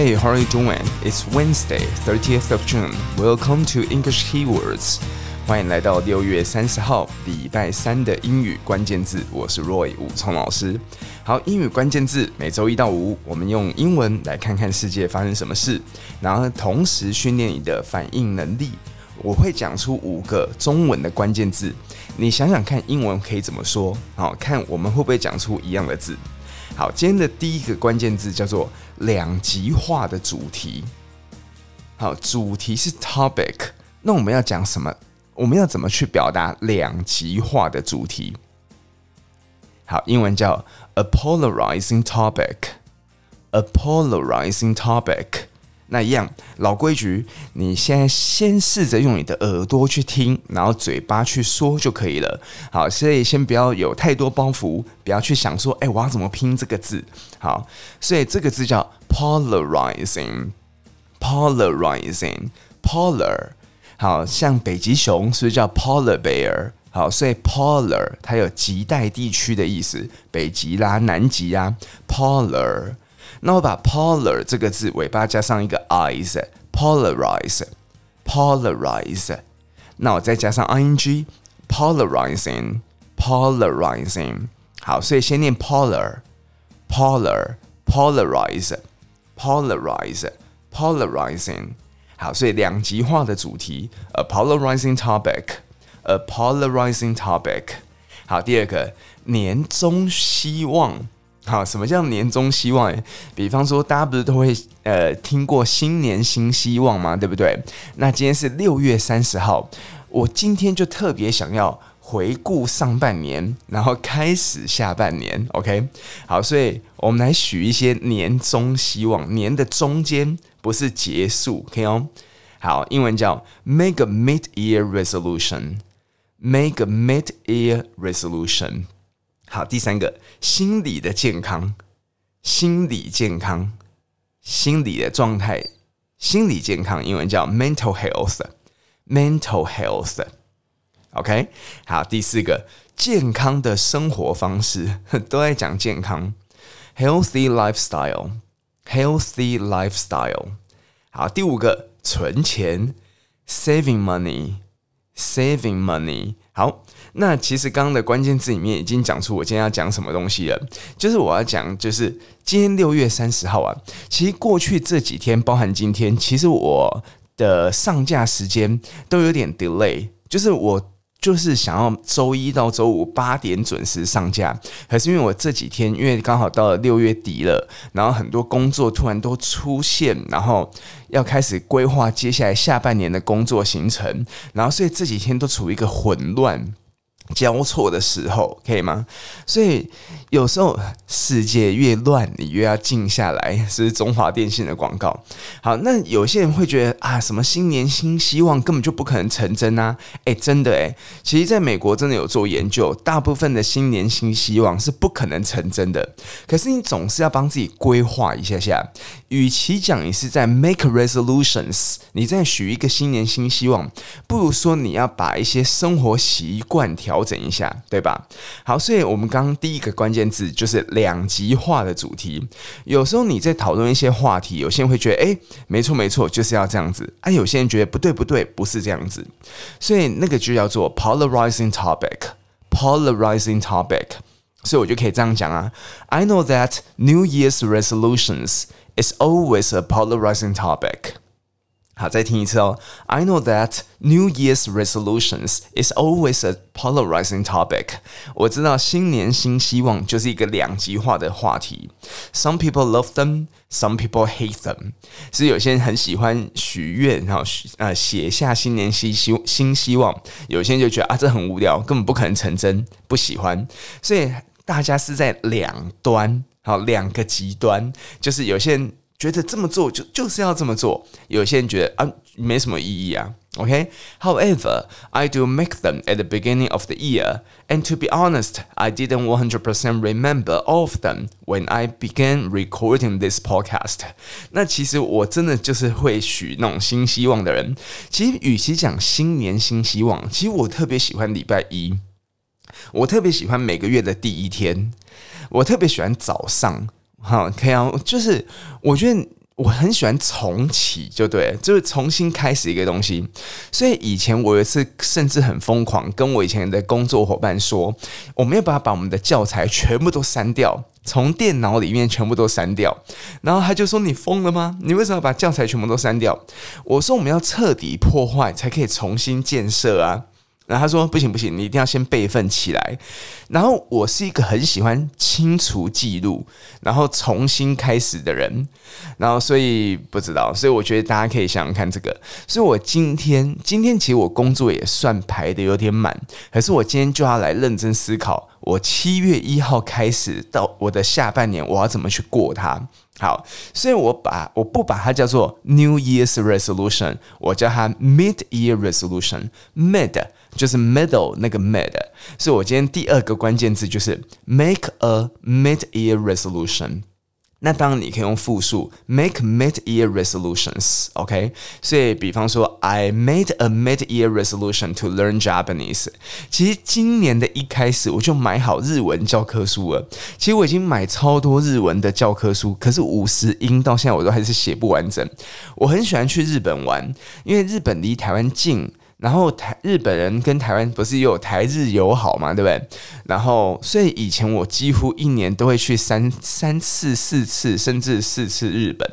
Hey, how are you doing? It's Wednesday, 30th of June. Welcome to English Keywords. 欢迎来到六月三十号礼拜三的英语关键字。我是 Roy 武聪老师。好，英语关键字每周一到五，我们用英文来看看世界发生什么事，然后同时训练你的反应能力。我会讲出五个中文的关键字，你想想看，英文可以怎么说？好，看我们会不会讲出一样的字。好，今天的第一个关键字叫做两极化的主题。好，主题是 topic，那我们要讲什么？我们要怎么去表达两极化的主题？好，英文叫 a polarizing topic，a polarizing topic。那一样，老规矩，你现在先试着用你的耳朵去听，然后嘴巴去说就可以了。好，所以先不要有太多包袱，不要去想说，哎，我要怎么拼这个字？好，所以这个字叫 polarizing，polarizing，polar，好像北极熊是不是叫 polar bear？好，所以 polar 它有极带地区的意思，北极啦、南极啊，polar。那我把 polar 这个字尾巴加上一个 ize，polarize，polarize。那我再加上 ing，polarizing，polarizing。好，所以先念 polar，polar，polarize，polarize，polarizing。好，所以两极化的主题，a polarizing topic，a polarizing topic。好，第二个年终希望。好，什么叫年终希望？比方说，大家不是都会呃听过新年新希望吗？对不对？那今天是六月三十号，我今天就特别想要回顾上半年，然后开始下半年。OK，好，所以我们来许一些年终希望，年的中间不是结束，OK 哦。好，英文叫 make a mid-year resolution，make a mid-year resolution。好，第三个，心理的健康，心理健康，心理的状态，心理健康，英文叫 mental health，mental health。OK，好，第四个，健康的生活方式，都在讲健康，healthy lifestyle，healthy lifestyle。好，第五个，存钱，saving money，saving money。好。那其实刚刚的关键字里面已经讲出我今天要讲什么东西了，就是我要讲，就是今天六月三十号啊，其实过去这几天，包含今天，其实我的上架时间都有点 delay，就是我就是想要周一到周五八点准时上架，可是因为我这几天因为刚好到了六月底了，然后很多工作突然都出现，然后要开始规划接下来下半年的工作行程，然后所以这几天都处于一个混乱。交错的时候，可以吗？所以有时候世界越乱，你越要静下来。是中华电信的广告。好，那有些人会觉得啊，什么新年新希望根本就不可能成真啊！诶，真的诶，其实在美国真的有做研究，大部分的新年新希望是不可能成真的。可是你总是要帮自己规划一下下。与其讲你是在 make resolutions，你在许一个新年新希望，不如说你要把一些生活习惯调。调整一下，对吧？好，所以我们刚刚第一个关键字就是两极化的主题。有时候你在讨论一些话题，有些人会觉得，诶，没错没错，就是要这样子。啊，有些人觉得不对不对，不是这样子。所以那个就叫做 polarizing topic，polarizing topic。所以我就可以这样讲啊，I know that New Year's resolutions is always a polarizing topic。好，再听一次哦。I know that New Year's resolutions is always a polarizing topic。我知道新年新希望就是一个两极化的话题。Some people love them, some people hate them。是有些人很喜欢许愿，然后呃写下新年新希新希望，有些人就觉得啊这很无聊，根本不可能成真，不喜欢。所以大家是在两端，好，两个极端，就是有些人。觉得这么做就就是要这么做，有些人觉得啊没什么意义啊。OK，However，I do make them at the beginning of the year，and to be honest，I didn't one hundred percent remember all of them when I began recording this podcast。那其实我真的就是会许那种新希望的人。其实与其讲新年新希望，其实我特别喜欢礼拜一，我特别喜欢每个月的第一天，我特别喜欢早上。 好，可以啊，就是我觉得我很喜欢重启，就对，就是重新开始一个东西。所以以前我有一次甚至很疯狂，跟我以前的工作伙伴说，我们要不要把我们的教材全部都删掉，从电脑里面全部都删掉。然后他就说：“你疯了吗？你为什么要把教材全部都删掉？”我说：“我们要彻底破坏，才可以重新建设啊。”然后他说：“不行不行，你一定要先备份起来。”然后我是一个很喜欢清除记录，然后重新开始的人。然后所以不知道，所以我觉得大家可以想想看这个。所以我今天今天其实我工作也算排得有点满，可是我今天就要来认真思考，我七月一号开始到我的下半年，我要怎么去过它。好，所以我把我不把它叫做 New Year's Resolution，我叫它 Mid Year Resolution。Mid 就是 middle 那个 mid，所以我今天第二个关键字就是 Make a Mid Year Resolution。那当然，你可以用复数，make mid-year resolutions。OK，所以，比方说，I made a mid-year resolution to learn Japanese。其实今年的一开始，我就买好日文教科书了。其实我已经买超多日文的教科书，可是五十音到现在我都还是写不完整。我很喜欢去日本玩，因为日本离台湾近。然后台日本人跟台湾不是也有台日友好嘛，对不对？然后所以以前我几乎一年都会去三三次、四次，甚至四次日本。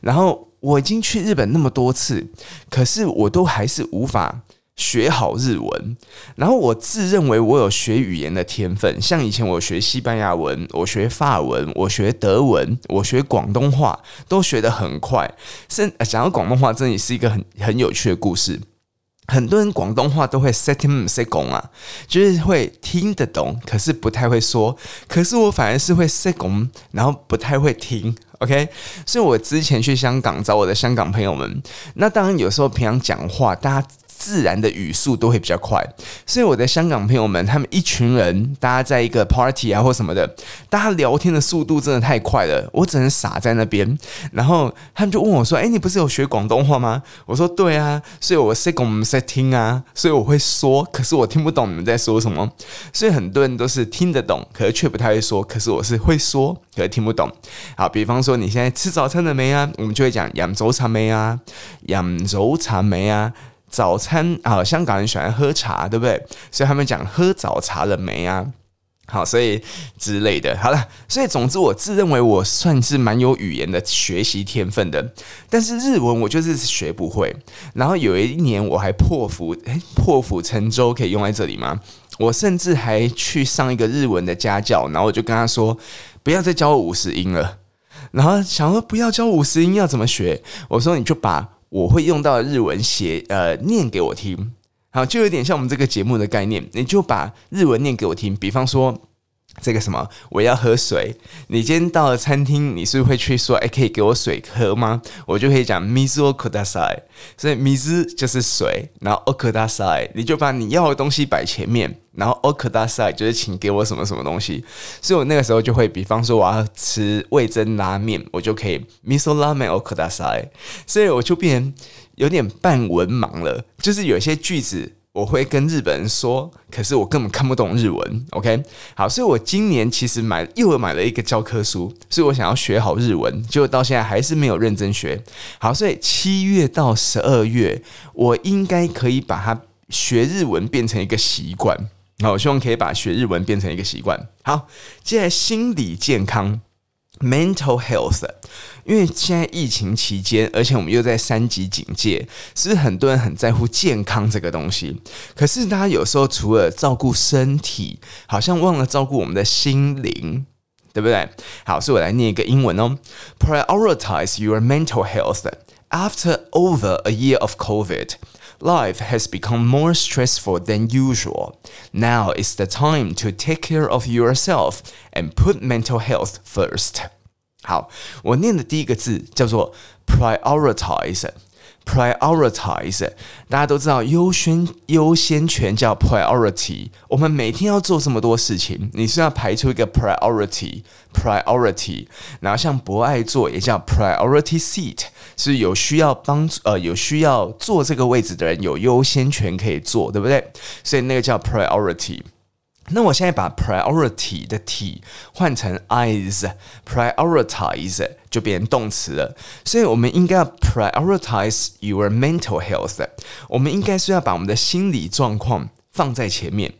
然后我已经去日本那么多次，可是我都还是无法学好日文。然后我自认为我有学语言的天分，像以前我学西班牙文、我学法文、我学德文、我学广东话，都学得很快。甚讲到广东话，真的是一个很很有趣的故事。很多人广东话都会 set him second 啊，就是会听得懂，可是不太会说。可是我反而是会 second，然后不太会听。OK，所以我之前去香港找我的香港朋友们，那当然有时候平常讲话，大家。自然的语速都会比较快，所以我的香港朋友们，他们一群人，大家在一个 party 啊或什么的，大家聊天的速度真的太快了，我只能傻在那边。然后他们就问我说：“哎，你不是有学广东话吗？”我说：“对啊。”所以我在跟我们在听啊，所以我会说，可是我听不懂你们在说什么。所以很多人都是听得懂，可是却不太会说。可是我是会说，可是听不懂。好，比方说你现在吃早餐了没啊？我们就会讲饮早餐没啊，饮早餐没啊。早餐啊，香港人喜欢喝茶，对不对？所以他们讲喝早茶了没啊？好，所以之类的。好了，所以总之，我自认为我算是蛮有语言的学习天分的，但是日文我就是学不会。然后有一年我还破釜，诶，破釜沉舟可以用在这里吗？我甚至还去上一个日文的家教，然后我就跟他说，不要再教我五十音了。然后想说不要教五十音要怎么学？我说你就把。我会用到日文写呃念给我听，好，就有点像我们这个节目的概念，你就把日文念给我听。比方说这个什么，我要喝水。你今天到了餐厅，你是不是会去说，哎，可以给我水喝吗？我就可以讲水をください。所以水就是水，然后をください，你就把你要的东西摆前面。然后をください就是请给我什么什么东西，所以我那个时候就会，比方说我要吃味噌拉面，我就可以味噌拉面をください，所以我就变成有点半文盲了，就是有些句子 我会跟日本人说，可是我根本看不懂日文。OK，好，所以我今年其实买又买了一个教科书，所以我想要学好日文，结果到现在还是没有认真学好，所以七月到十二月，我应该可以把它学日文变成一个习惯。好，我希望可以把学日文变成一个习惯。好，接下来心理健康 （mental health），因为现在疫情期间，而且我们又在三级警戒，是很多人很在乎健康这个东西？可是大家有时候除了照顾身体，好像忘了照顾我们的心灵，对不对？好，所以我来念一个英文哦：Prioritize your mental health after over a year of COVID. Life has become more stressful than usual. Now is the time to take care of yourself and put mental health first. 好，我念的第一个字叫做 prioritize。 prioritize，大家都知道优先优先权叫 priority。我们每天要做这么多事情，你是要排出一个 priority，priority。然后像博爱座也叫 priority seat，是有需要帮助呃有需要坐这个位置的人有优先权可以坐，对不对？所以那个叫 priority。那我现在把 priority 的 t 换成 eyes，prioritize 就变成动词了。所以我们应该要 prioritize your mental health。我们应该是要把我们的心理状况放在前面。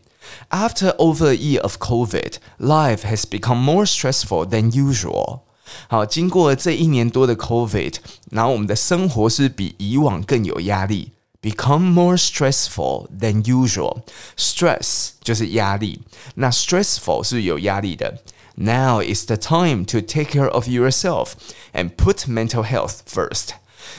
After over a year of COVID, life has become more stressful than usual。好，经过这一年多的 COVID，然后我们的生活是比以往更有压力。Become more stressful than usual. Stress 就是压力，那 stressful 是有压力的。Now is the time to take care of yourself and put mental health first.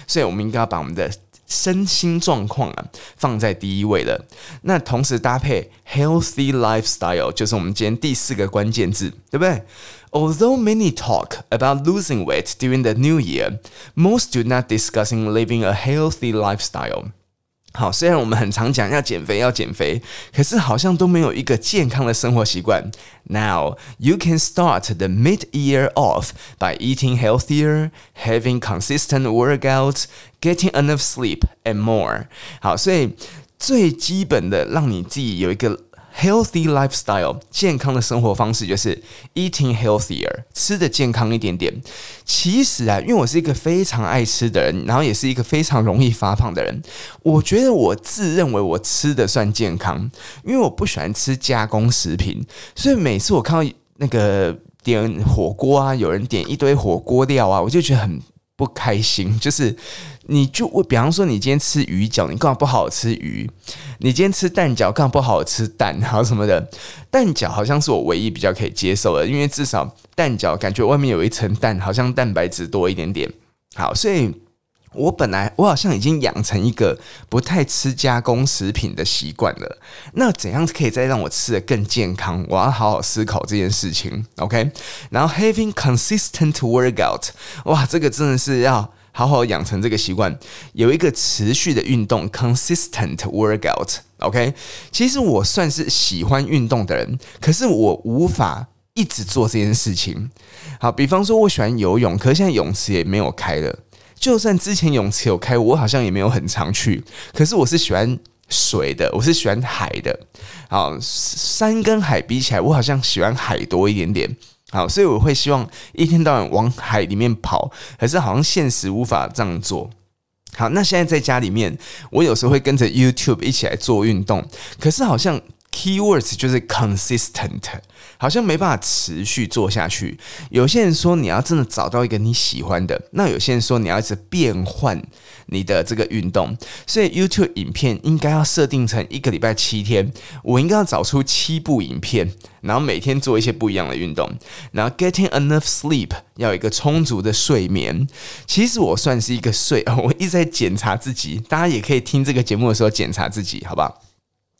所以，我们应该要把我们的身心状况啊放在第一位了。那同时搭配 healthy lifestyle，就是我们今天第四个关键字，对不对？Although many talk about losing weight during the new year, most do not discussing living a healthy lifestyle. 好，虽然我们很常讲要减肥，要减肥，可是好像都没有一个健康的生活习惯。Now you can start the mid-year off by eating healthier, having consistent workouts, getting enough sleep, and more。好，所以最基本的，让你自己有一个。 Healthy lifestyle，健康的生活方式就是 eating healthier，吃的健康一点点。其实啊，因为我是一个非常爱吃的人，然后也是一个非常容易发胖的人。我觉得我自认为我吃的算健康，因为我不喜欢吃加工食品，所以每次我看到那个点火锅啊，有人点一堆火锅料啊，我就觉得很不开心，就是。你就我比方说，你今天吃鱼饺，你干嘛不好好吃鱼？你今天吃蛋饺，干嘛不好好吃蛋？还有什么的？蛋饺好像是我唯一比较可以接受的，因为至少蛋饺感觉外面有一层蛋，好像蛋白质多一点点。好，所以我本来我好像已经养成一个不太吃加工食品的习惯了。那怎样可以再让我吃得更健康？我要好好思考这件事情。OK，然后 having consistent workout，哇，这个真的是要。好好养成这个习惯，有一个持续的运动，consistent workout。OK，其实我算是喜欢运动的人，可是我无法一直做这件事情。好，比方说我喜欢游泳，可是现在泳池也没有开了。就算之前泳池有开，我好像也没有很常去。可是我是喜欢水的，我是喜欢海的。好，山跟海比起来，我好像喜欢海多一点点。好，所以我会希望一天到晚往海里面跑，可是好像现实无法这样做。好，那现在在家里面，我有时候会跟着 YouTube 一起来做运动，可是好像。Keywords 就是 consistent，好像没办法持续做下去。有些人说你要真的找到一个你喜欢的，那有些人说你要一直变换你的这个运动。所以 YouTube 影片应该要设定成一个礼拜七天，我应该要找出七部影片，然后每天做一些不一样的运动。然后 getting enough sleep 要有一个充足的睡眠。其实我算是一个睡，我一直在检查自己，大家也可以听这个节目的时候检查自己，好不好？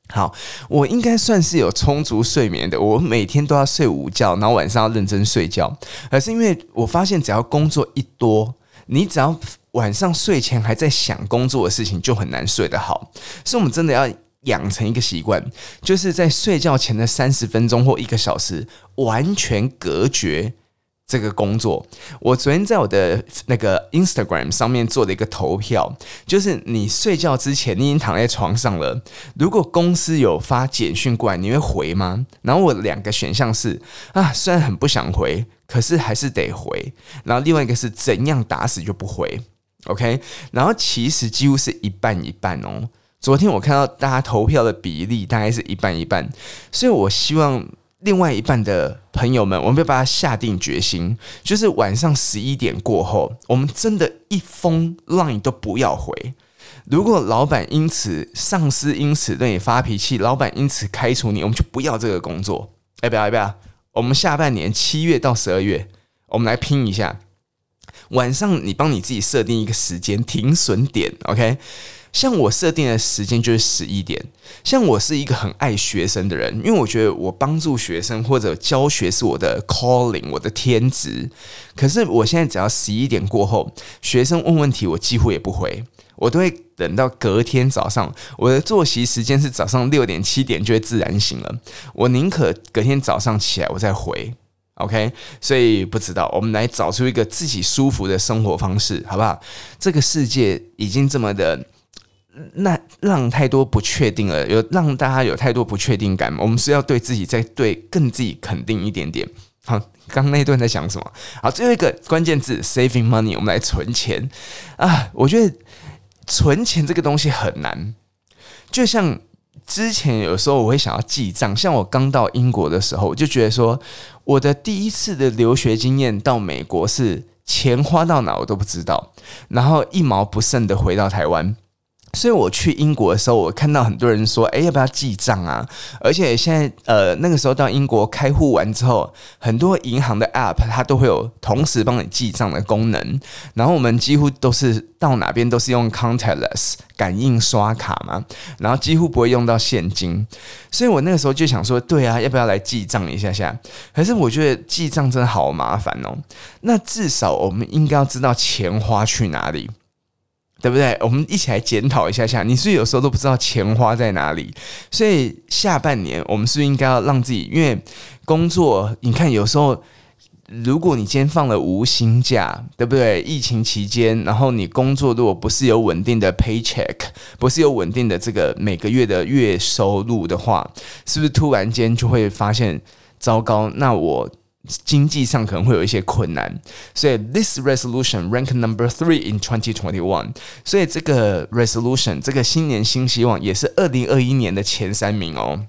好，我应该算是有充足睡眠的。我每天都要睡午觉，然后晚上要认真睡觉。可是因为我发现，只要工作一多，你只要晚上睡前还在想工作的事情，就很难睡得好。所以，我们真的要养成一个习惯，就是在睡觉前的三十分钟或一个小时，完全隔绝。这个工作，我昨天在我的那个 Instagram 上面做了一个投票，就是你睡觉之前，你已经躺在床上了。如果公司有发简讯过来，你会回吗？然后我两个选项是啊，虽然很不想回，可是还是得回。然后另外一个是怎样打死就不回，OK？然后其实几乎是一半一半哦。昨天我看到大家投票的比例大概是一半一半，所以我希望。另外一半的朋友们，我们要把它下定决心，就是晚上十一点过后，我们真的一封 line 都不要回。如果老板因此、上司因此对你发脾气，老板因此开除你，我们就不要这个工作。要不要？要不要？我们下半年七月到十二月，我们来拼一下。晚上你帮你自己设定一个时间停损点，OK？像我设定的时间就是十一点。像我是一个很爱学生的人，因为我觉得我帮助学生或者教学是我的 calling，我的天职。可是我现在只要十一点过后，学生问问题，我几乎也不回，我都会等到隔天早上。我的作息时间是早上六点七点就会自然醒了，我宁可隔天早上起来我再回。OK，所以不知道，我们来找出一个自己舒服的生活方式，好不好？这个世界已经这么的。那让太多不确定了，有让大家有太多不确定感。我们是要对自己再对更自己肯定一点点。好，刚刚那一段在讲什么？好，最后一个关键字 saving money，我们来存钱啊！我觉得存钱这个东西很难，就像之前有时候我会想要记账，像我刚到英国的时候，我就觉得说我的第一次的留学经验到美国是钱花到哪我都不知道，然后一毛不剩的回到台湾。所以我去英国的时候，我看到很多人说：“哎，要不要记账啊？”而且现在，呃，那个时候到英国开户完之后，很多银行的 App 它都会有同时帮你记账的功能。然后我们几乎都是到哪边都是用 Contactless 感应刷卡嘛，然后几乎不会用到现金。所以我那个时候就想说：“对啊，要不要来记账一下下？”可是我觉得记账真的好麻烦哦。那至少我们应该要知道钱花去哪里。对不对？我们一起来检讨一下下，你是不是有时候都不知道钱花在哪里？所以下半年我们是不是应该要让自己，因为工作，你看有时候，如果你今天放了无薪假，对不对？疫情期间，然后你工作如果不是有稳定的 paycheck，不是有稳定的这个每个月的月收入的话，是不是突然间就会发现糟糕？那我。经济上可能会有一些困难，所以 this resolution rank number three in twenty twenty one。所以这个 resolution 这个新年新希望也是二零二一年的前三名哦。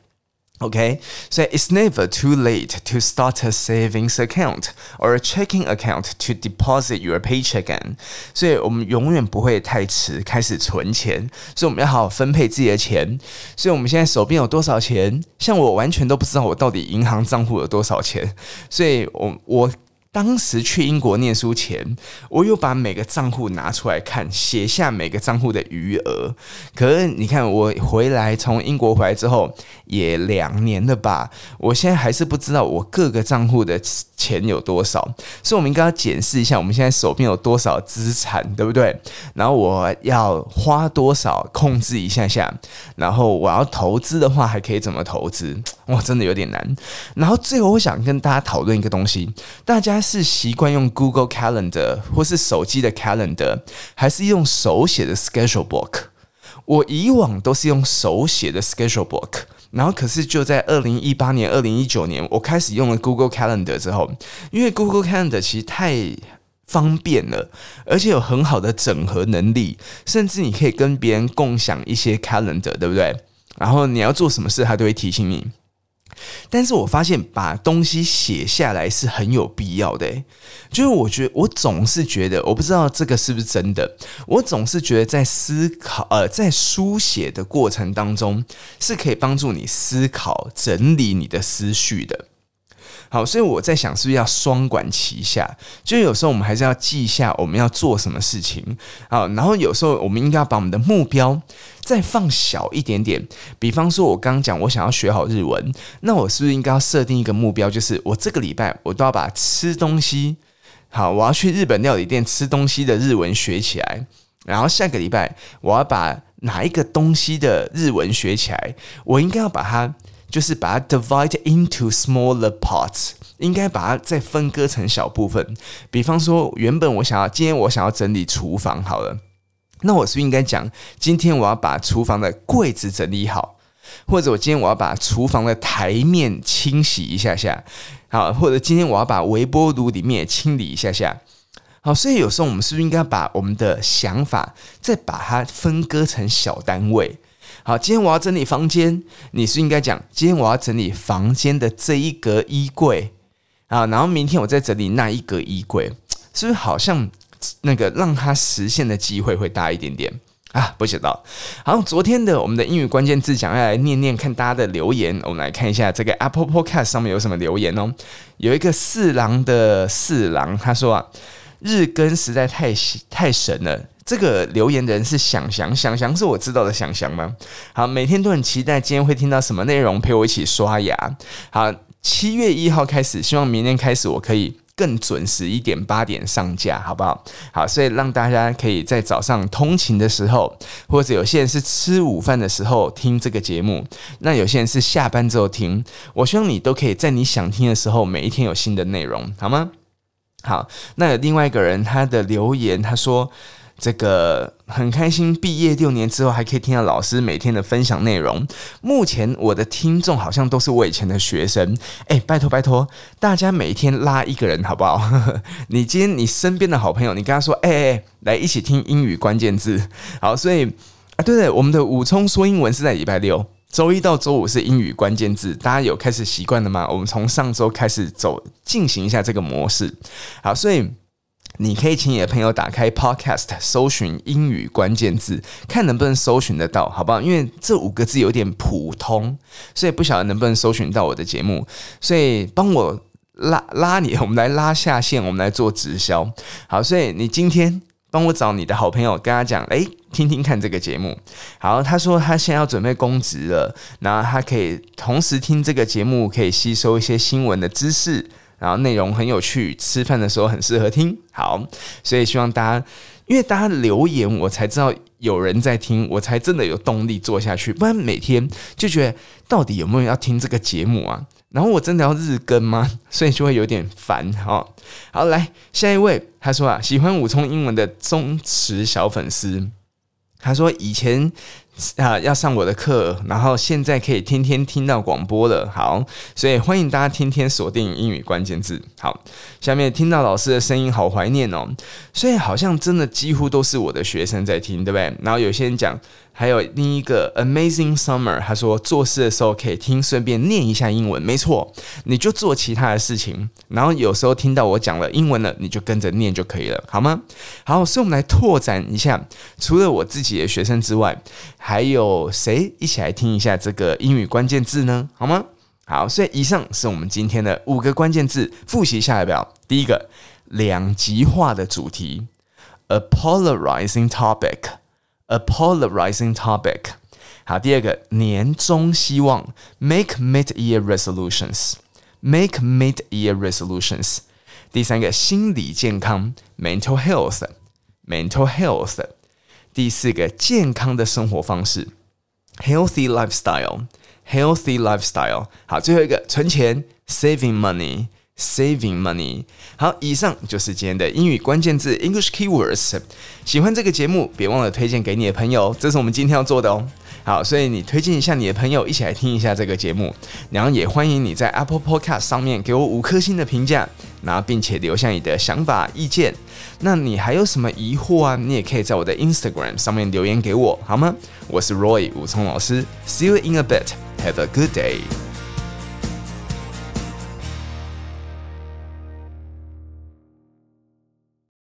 OK，所以 it's never too late to start a savings account or a checking account to deposit your paycheck in。所以我们永远不会太迟开始存钱，所以我们要好好分配自己的钱。所以我们现在手边有多少钱？像我完全都不知道我到底银行账户有多少钱，所以我我。 当时去英国念书前，我又把每个账户拿出来看，写下每个账户的余额。可是你看，我回来从英国回来之后也两年了吧，我现在还是不知道我各个账户的钱有多少。所以，我们应该要检视一下我们现在手边有多少资产，对不对？然后我要花多少，控制一下下。然后我要投资的话，还可以怎么投资？哇，真的有点难。然后最后，我想跟大家讨论一个东西，大家。是习惯用 Google Calendar 或是手机的 Calendar，还是用手写的 Schedule Book？我以往都是用手写的 Schedule Book，然后可是就在二零一八年、二零一九年，我开始用了 Google Calendar 之后，因为 Google Calendar 其实太方便了，而且有很好的整合能力，甚至你可以跟别人共享一些 Calendar，对不对？然后你要做什么事，它都会提醒你。但是我发现把东西写下来是很有必要的，就是我觉得我总是觉得，我不知道这个是不是真的，我总是觉得在思考，呃，在书写的过程当中是可以帮助你思考、整理你的思绪的。好，所以我在想，是不是要双管齐下？就有时候我们还是要记一下我们要做什么事情。好，然后有时候我们应该要把我们的目标再放小一点点。比方说，我刚刚讲我想要学好日文，那我是不是应该要设定一个目标，就是我这个礼拜我都要把吃东西，好，我要去日本料理店吃东西的日文学起来。然后下个礼拜我要把哪一个东西的日文学起来，我应该要把它。就是把它 divide into smaller parts，应该把它再分割成小部分。比方说，原本我想要今天我想要整理厨房好了，那我是不是应该讲今天我要把厨房的柜子整理好，或者我今天我要把厨房的台面清洗一下下，好，或者今天我要把微波炉里面也清理一下下，好，所以有时候我们是不是应该把我们的想法再把它分割成小单位？好，今天我要整理房间，你是应该讲今天我要整理房间的这一格衣柜啊，然后明天我再整理那一格衣柜，是不是好像那个让它实现的机会会大一点点啊？不知道。好，昨天的我们的英语关键字讲要来念念看大家的留言，我们来看一下这个 Apple Podcast 上面有什么留言哦。有一个四郎的四郎，他说啊，日更实在太太神了。这个留言的人是想翔，想翔是我知道的想翔吗？好，每天都很期待今天会听到什么内容，陪我一起刷牙。好，七月一号开始，希望明天开始我可以更准时一点，八点上架，好不好？好，所以让大家可以在早上通勤的时候，或者有些人是吃午饭的时候听这个节目，那有些人是下班之后听。我希望你都可以在你想听的时候，每一天有新的内容，好吗？好，那有另外一个人他的留言，他说。这个很开心，毕业六年之后还可以听到老师每天的分享内容。目前我的听众好像都是我以前的学生，哎，拜托拜托，大家每天拉一个人好不好？你今天你身边的好朋友，你跟他说，哎哎，来一起听英语关键字。好，所以啊，对对，我们的武冲说英文是在礼拜六，周一到周五是英语关键字，大家有开始习惯了吗？我们从上周开始走进行一下这个模式。好，所以。你可以请你的朋友打开 Podcast，搜寻英语关键字，看能不能搜寻得到，好不好？因为这五个字有点普通，所以不晓得能不能搜寻到我的节目，所以帮我拉 拉你，我们来拉下线，我们来做直销。好，所以你今天帮我找你的好朋友，跟他讲，诶，听听看这个节目。好，他说他现在要准备公职了，然后他可以同时听这个节目，可以吸收一些新闻的知识。然后内容很有趣，吃饭的时候很适合听。好，所以希望大家，因为大家留言，我才知道有人在听，我才真的有动力做下去。不然每天就觉得到底有没有人要听这个节目啊？然后我真的要日更吗？所以就会有点烦。好，好，来下一位，他说啊，喜欢武聪英文的忠实小粉丝。他说以前。啊，要上我的课，然后现在可以天天听到广播了。好，所以欢迎大家天天锁定英语关键字。好，下面听到老师的声音，好怀念哦。所以好像真的几乎都是我的学生在听，对不对？然后有些人讲。还有另一个 Amazing Summer，他说做事的时候可以听，顺便念一下英文。没错，你就做其他的事情，然后有时候听到我讲了英文了，你就跟着念就可以了，好吗？好，所以我们来拓展一下，除了我自己的学生之外，还有谁一起来听一下这个英语关键字呢？好吗？好，所以以上是我们今天的五个关键字，复习一下来不要？第一个，两极化的主题，a polarizing topic。A polarizing topic。好，第二个年终希望，make mid-year resolutions，make mid-year resolutions。第三个心理健康，mental health，mental health。第四个健康的生活方式，healthy lifestyle，healthy lifestyle。好，最后一个存钱，saving money。 Saving money。好，以上就是今天的英语关键字 English keywords。喜欢这个节目，别忘了推荐给你的朋友，这是我们今天要做的哦。好，所以你推荐一下你的朋友，一起来听一下这个节目。然后也欢迎你在 Apple Podcast 上面给我五颗星的评价，然后并且留下你的想法意见。那你还有什么疑惑啊？你也可以在我的 Instagram 上面留言给我，好吗？我是 Roy 武聪老师，See you in a bit. Have a good day.